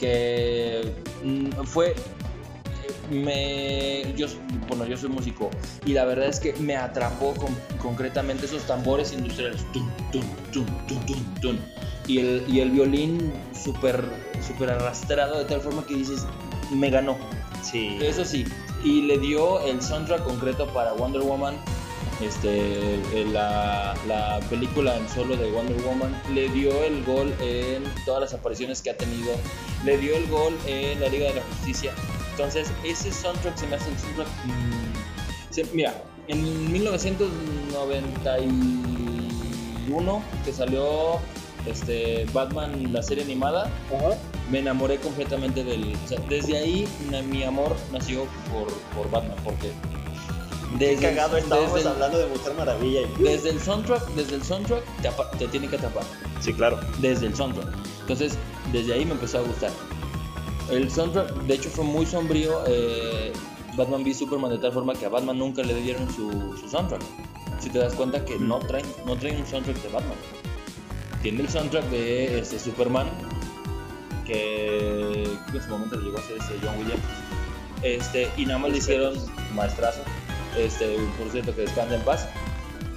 que mm, fue me yo bueno yo soy músico y la verdad es que me atrapó con- concretamente esos tambores industriales tum, tum, tum. y el y el violín súper súper arrastrado de tal forma que dices me ganó. Sí, eso sí, y le dio el soundtrack concreto para Wonder Woman, este, la, la película en solo de Wonder Woman, le dio el gol en todas las apariciones que ha tenido, le dio el gol en la Liga de la Justicia. Entonces, ese soundtrack se me hace el soundtrack... mm, se- mira, en 2001 que salió este, Batman, la serie animada, me enamoré completamente del... O sea, desde ahí na- mi amor nació por, por Batman, porque... Qué cagado estábamos desde, el- hablando de Mujer Maravilla. y- desde el soundtrack, desde el soundtrack te, apa- te tiene que atrapar. Sí, claro. desde el soundtrack. Entonces, desde ahí me empezó a gustar. El soundtrack, de hecho, fue muy sombrío. eh, Batman v Superman de tal forma que a Batman nunca le dieron su, su soundtrack. Si te das cuenta que no traen, no traen un soundtrack de Batman. Tiene el soundtrack de este, Superman, que creo que en su momento le llegó a ser este John Williams. Este, y nada más le hicieron maestrazo. Este, por cierto, que descansa en paz.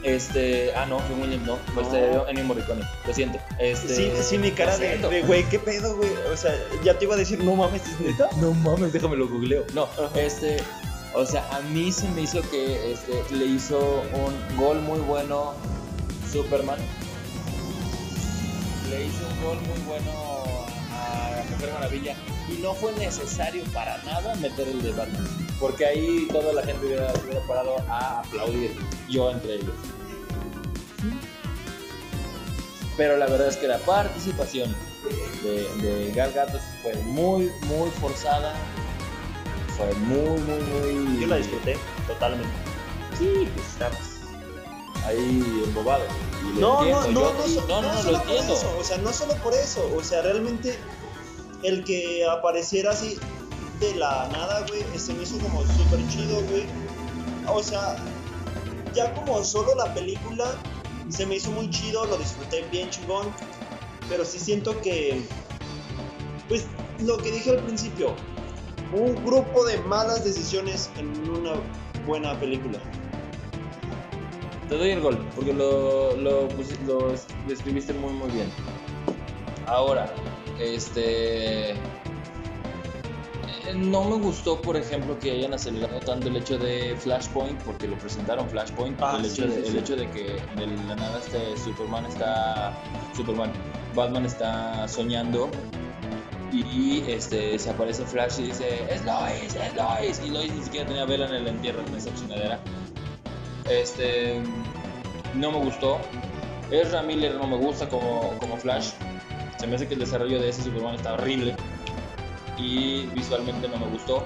Este, ah, no, John Williams no, fue este. Ennio Morricone, lo siento. Este, Sí, sí, mi cara de, de, güey, ¿qué pedo, güey? O sea, ya te iba a decir, no mames, ¿es neta? No mames, déjame lo googleo. No, Ajá. este, o sea, a mí se me hizo que este, le hizo un gol muy bueno Superman. Le hizo un gol muy bueno a Mujer Maravilla. Y no fue necesario para nada meter el de Batman. Porque ahí toda la gente hubiera, hubiera parado a aplaudir. Yo entre ellos. Pero la verdad es que la participación de, de Gal Gadot fue muy, muy forzada. Fue muy, muy, muy. Yo la disfruté totalmente. Sí, pues estabas ahí embobado. No, no, no, no, no, no, no no, solo lo por eso, o sea, no solo por eso, o sea, realmente el que apareciera así de la nada, güey, se me hizo como súper chido, güey. O sea, ya como solo la película se me hizo muy chido, lo disfruté bien chingón, pero sí siento que, pues, lo que dije al principio, un grupo de malas decisiones en una buena película. Te doy el gol, porque lo, lo, lo es- describiste muy, muy bien. Ahora, este. eh, No me gustó, por ejemplo, que hayan acelerado tanto el hecho de Flashpoint, porque lo presentaron Flashpoint. Ah, el, sí, hecho de, sí, el sí. hecho de que de la nada este Superman está. Superman. Batman está soñando y este se aparece Flash y dice es Lois, es Lois y Lois ni siquiera tenía vela en el entierro en esa chingadera este no me gustó. Ezra Miller no me gusta como, como Flash. Se me hace que el desarrollo de ese Superman está horrible. Y visualmente no me gustó.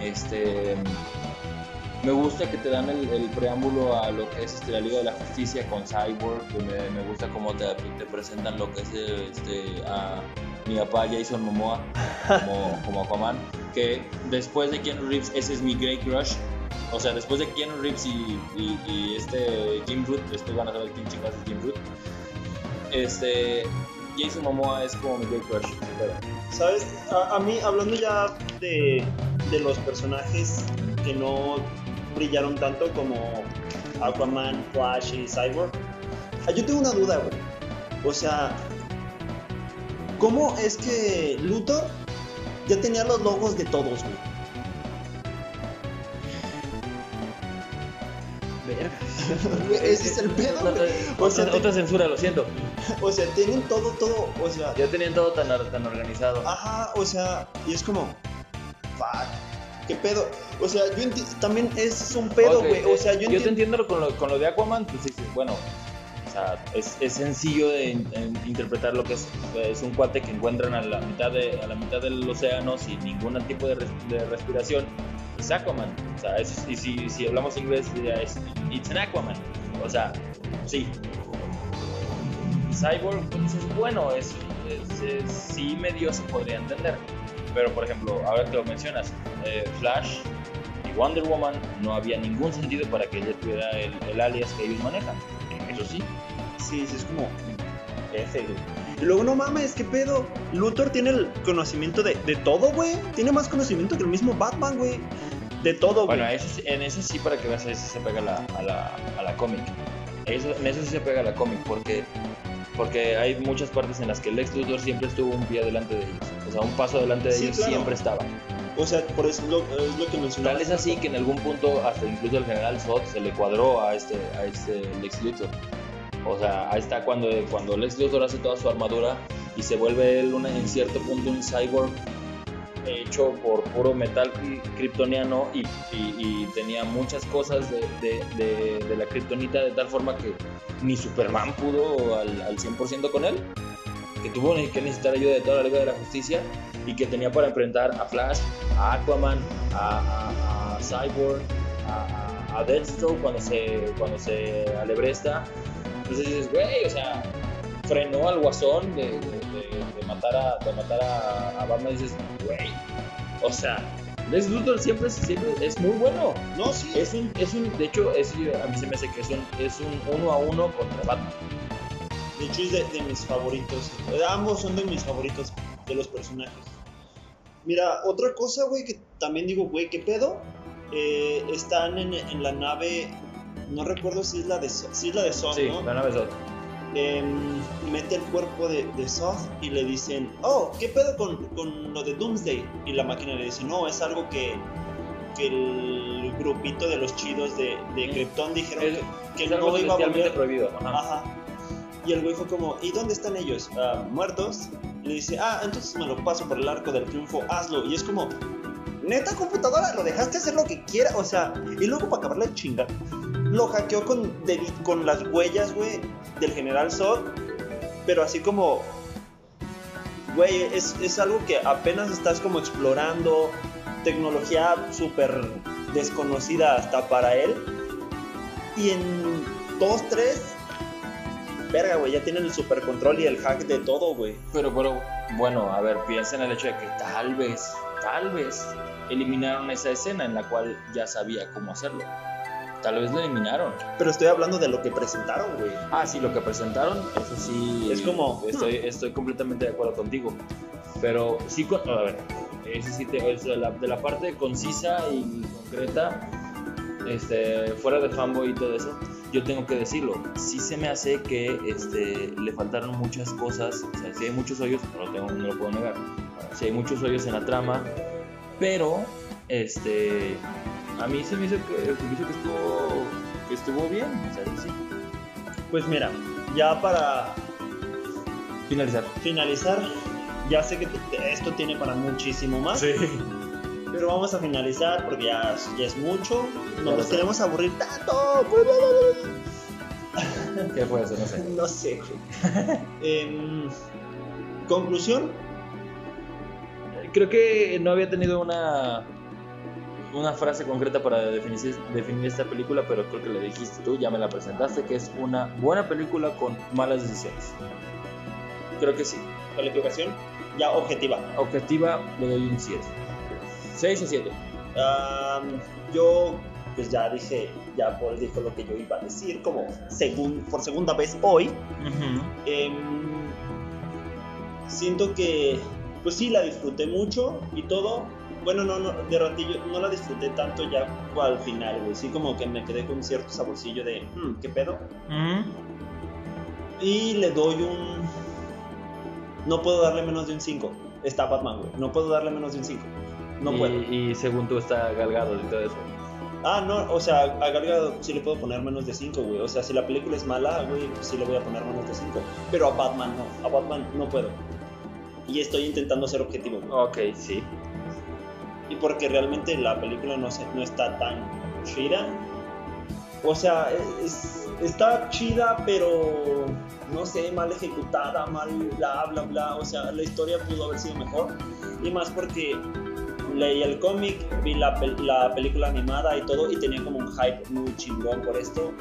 Este me gusta que te dan el, preámbulo a lo que es este, la Liga de la Justicia con Cyborg, me, gusta cómo te, te presentan lo que es este, a mi papá Jason Momoa como, como Aquaman, que después de Keanu Reeves ese es mi great crush, o sea, después de Keanu Reeves y, y- y este Jim Root, después van a saber quién chicas es Jim Root, este, Jason Momoa es como mi great crush, pero ¿Sabes? A, a mí, hablando ya de, de los personajes que no brillaron tanto como Aquaman, Flash y Cyborg, ah, yo tengo una duda, güey. O sea, ¿cómo es que Luthor ya tenía los logos de todos, güey? Ese es el pedo, güey. O sea, otra, te- censura, lo siento. o sea, tienen todo, todo, o sea, Ya tenían todo tan, tan organizado. Ajá, o sea, y es como, fuck, ¿qué pedo? O sea, yo enti- también es un pedo, güey. eh, O sea, yo, te entiendo. con lo, con lo de Aquaman, pues sí, sí, bueno, o sea, es, es sencillo de interpretar lo que es, es un cuate que encuentran a la mitad de a la mitad del océano sin ningún tipo de, res- de respiración, es Aquaman, o sea, es- y si, si hablamos inglés ya es it's an Aquaman, o sea, sí. Cyborg, pues es bueno, es, es- es- sí medio se podría entender, pero por ejemplo, ahora que lo mencionas, eh, Flash y Wonder Woman no había ningún sentido para que ella tuviera el, el alias que ellos manejan. Eso sí. Sí, sí, es como, güey. Y luego, no mames, ¿qué pedo? Luthor tiene el conocimiento de, de todo, güey. Tiene más conocimiento que el mismo Batman, güey. De todo, güey. Bueno, sí- en eso sí, para que veas, eso se pega la, a la, a la cómic. Eso, en eso sí se pega la cómic, porque, porque hay muchas partes en las que Lex Luthor siempre estuvo un pie delante de ellos. O sea, un paso delante de Sí, ellos claro. siempre estaba. O sea, por eso es lo, es lo que mencionaba. Tal es así que en algún punto hasta incluso el general Zod se le cuadró a este, a este Lex Luthor. O sea, ahí está cuando, cuando Lex Luthor hace toda su armadura y se vuelve él en cierto punto un cyborg hecho por puro metal kryptoniano y, tenía muchas cosas de, la kryptonita de tal forma que ni Superman pudo al, al 100% con él, que tuvo que necesitar ayuda de toda la Liga de la Justicia y que tenía para enfrentar a Flash, a Aquaman, a, Cyborg, a, a- a Deathstroke cuando se, cuando se alebresta. Entonces dices, güey, o sea, frenó al guasón de, de- de- de matar a, de matar a, a Batman y dices, güey, o sea, Lex Luthor siempre, siempre es muy bueno. No, sí. Es un, es un, de hecho, es, a mí se me hace que es un, es un uno a uno contra Batman. De hecho, es de, de mis favoritos. Eh, Ambos son de mis favoritos de los personajes. Mira, otra cosa, güey, que también digo, güey, ¿qué pedo? Eh, están en, en la nave. No recuerdo si es la de, So- si es la de Zod, Sí, ¿no? la nave Zod. Em, mete el cuerpo de, de Zod y le dicen, oh, ¿qué pedo con, con lo de Doomsday? Y la máquina le dice, no, es algo que, que el grupito de los chidos de, de Mm. Krypton dijeron Es- que, que Es algo no iba a volver. prohibido. Ajá. Ajá. Y el güey fue como, ¿y dónde están ellos? "Ah, muertos. Y le dice, ah, entonces me lo paso por el arco del triunfo, hazlo. Y es como, neta computadora, lo dejaste hacer lo que quiera. O sea, y luego para acabarle el chinga, lo hackeó con, con las huellas, güey, del general Zod. Pero así como, güey, es, es algo que apenas estás como explorando. Tecnología súper desconocida hasta para él. Y en 2, 3, verga, güey, ya tienen el super control y el hack de todo, güey. Pero, pero, bueno, a ver, piensa en el hecho de que tal vez, tal vez eliminaron esa escena en la cual ya sabía cómo hacerlo. Tal vez lo eliminaron. Pero estoy hablando de lo que presentaron, güey. Ah, sí, lo que presentaron, eso sí. Es como- Estoy, estoy completamente de acuerdo contigo. Pero sí, con- a ver, eso sí, te, es de, la, de la parte concisa y concreta, este, fuera de fanboy y todo eso, yo tengo que decirlo. Sí se me hace que este, le faltaron muchas cosas. O sea, sí hay muchos hoyos, no lo, tengo, no lo puedo negar. Sí hay muchos hoyos en la trama, pero este, a mí se me hizo que, se me hizo que estuvo, que estuvo bien. O sea, sí. Pues mira, ya para Finalizar. finalizar, ya sé que te- esto tiene para muchísimo más. Pero vamos a finalizar porque ya, ya es mucho. No nos queremos aburrir tanto. ¿Qué fue eso? No sé. No sé. Em, Conclusión, Creo que no había tenido una una frase concreta para definir, definir esta película, pero creo que le dijiste tú, ya me la presentaste, que es una buena película con malas decisiones. Creo que sí. calificación ya objetiva. Objetiva, le doy un 7. 6 o 7. Am, yo, pues ya dije, ya Paul dijo lo que yo iba a decir, como segun- por segunda vez hoy. Em, siento que, pues sí, la disfruté mucho y todo. Bueno, no, no, de ratillo no la disfruté tanto ya al final, güey. Sí, como que me quedé con cierto saborcillo de, "Hmm, ¿qué pedo? Y le doy un. No puedo darle menos de un 5. Está Batman, güey. No puedo darle menos de un 5. No y, puedo. Y según tú está galgado y todo eso. Ah, no, o sea, a Gal Gadot sí le puedo poner menos de 5, güey. O sea, si la película es mala, güey, pues sí le voy a poner menos de 5. Pero a Batman no, a Batman no puedo. Y estoy intentando ser objetivo, güey. Ok, sí. Porque realmente la película no, se- no está tan chida. O sea, es, está chida, pero no sé, mal ejecutada, mal bla, bla, bla. O sea, la historia pudo haber sido mejor. Y más porque leí el cómic, vi la, la película animada y todo, y tenía como un hype muy chingón por esto.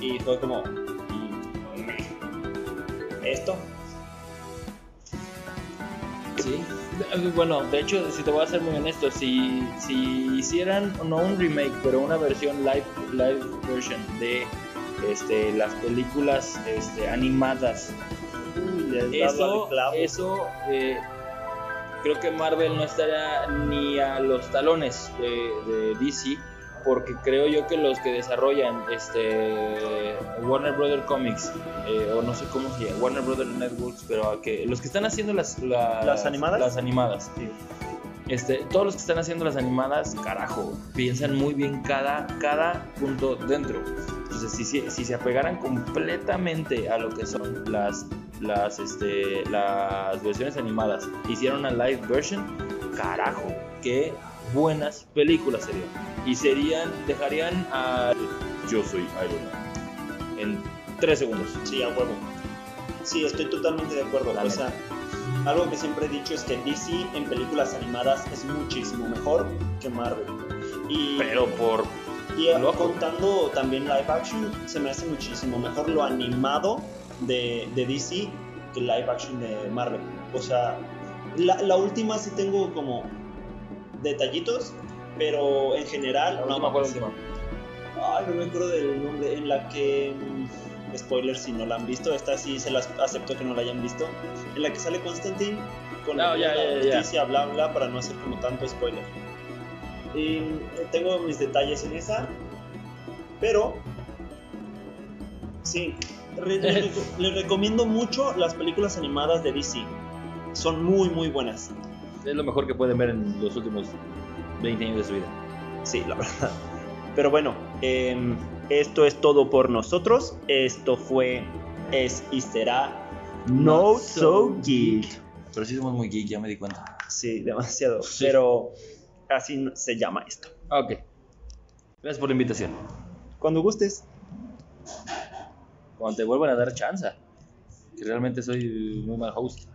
Y fue como. mm, ¿Esto? Sí. Bueno, de hecho, si te voy a ser muy honesto, si, si hicieran no un remake, pero una versión live, live version de este, las películas este, animadas, Uy, eso, eso eh, creo que Marvel no estaría ni a los talones de, de DC, porque creo yo que los que desarrollan este Warner Brother Comics, eh, o no sé cómo se llama, Warner Brother Networks, pero que los que están haciendo las, las, ¿Las animadas? las animadas, Sí. este, todos los que están haciendo las animadas, carajo, piensan muy bien cada, cada punto dentro. Entonces, si, si, si se apegaran completamente a lo que son las, las, este, las versiones animadas, hicieron una live version, carajo, qué buenas películas serían. Y serían, dejarían al Yo soy Iron Man en tres segundos. Sí, a huevo. Sí, estoy totalmente de acuerdo. La O sea, algo que siempre he dicho es que DC en películas animadas es muchísimo mejor que Marvel. Y, Pero por y eh, loco. contando también live action, se me hace muchísimo mejor lo animado de, de DC que live action de Marvel. O sea, la, la última sí tengo como detallitos, pero en general... la última fue la última. Ay, no me acuerdo del nombre. En la que. mm, Spoiler si no la han visto. Esta sí se las acepto que no la hayan visto. En la que sale Constantine con No, ya, la ya. justicia, bla, bla, para no hacer como tanto spoiler. Y eh, tengo mis detalles en esa. Pero. Sí. re- le- les recomiendo mucho las películas animadas de DC. Son muy, muy buenas. Es lo mejor que pueden ver en los últimos 20 años de su vida. Sí, la verdad. Pero bueno, em, esto es todo por nosotros. Esto fue, es y será No So Geek. Pero sí somos muy geek, ya me di cuenta. Sí, demasiado. Sí. Pero así se llama esto. Ok. Gracias por la invitación. Cuando gustes. Cuando te vuelvan a dar chance. Que realmente soy muy mal host.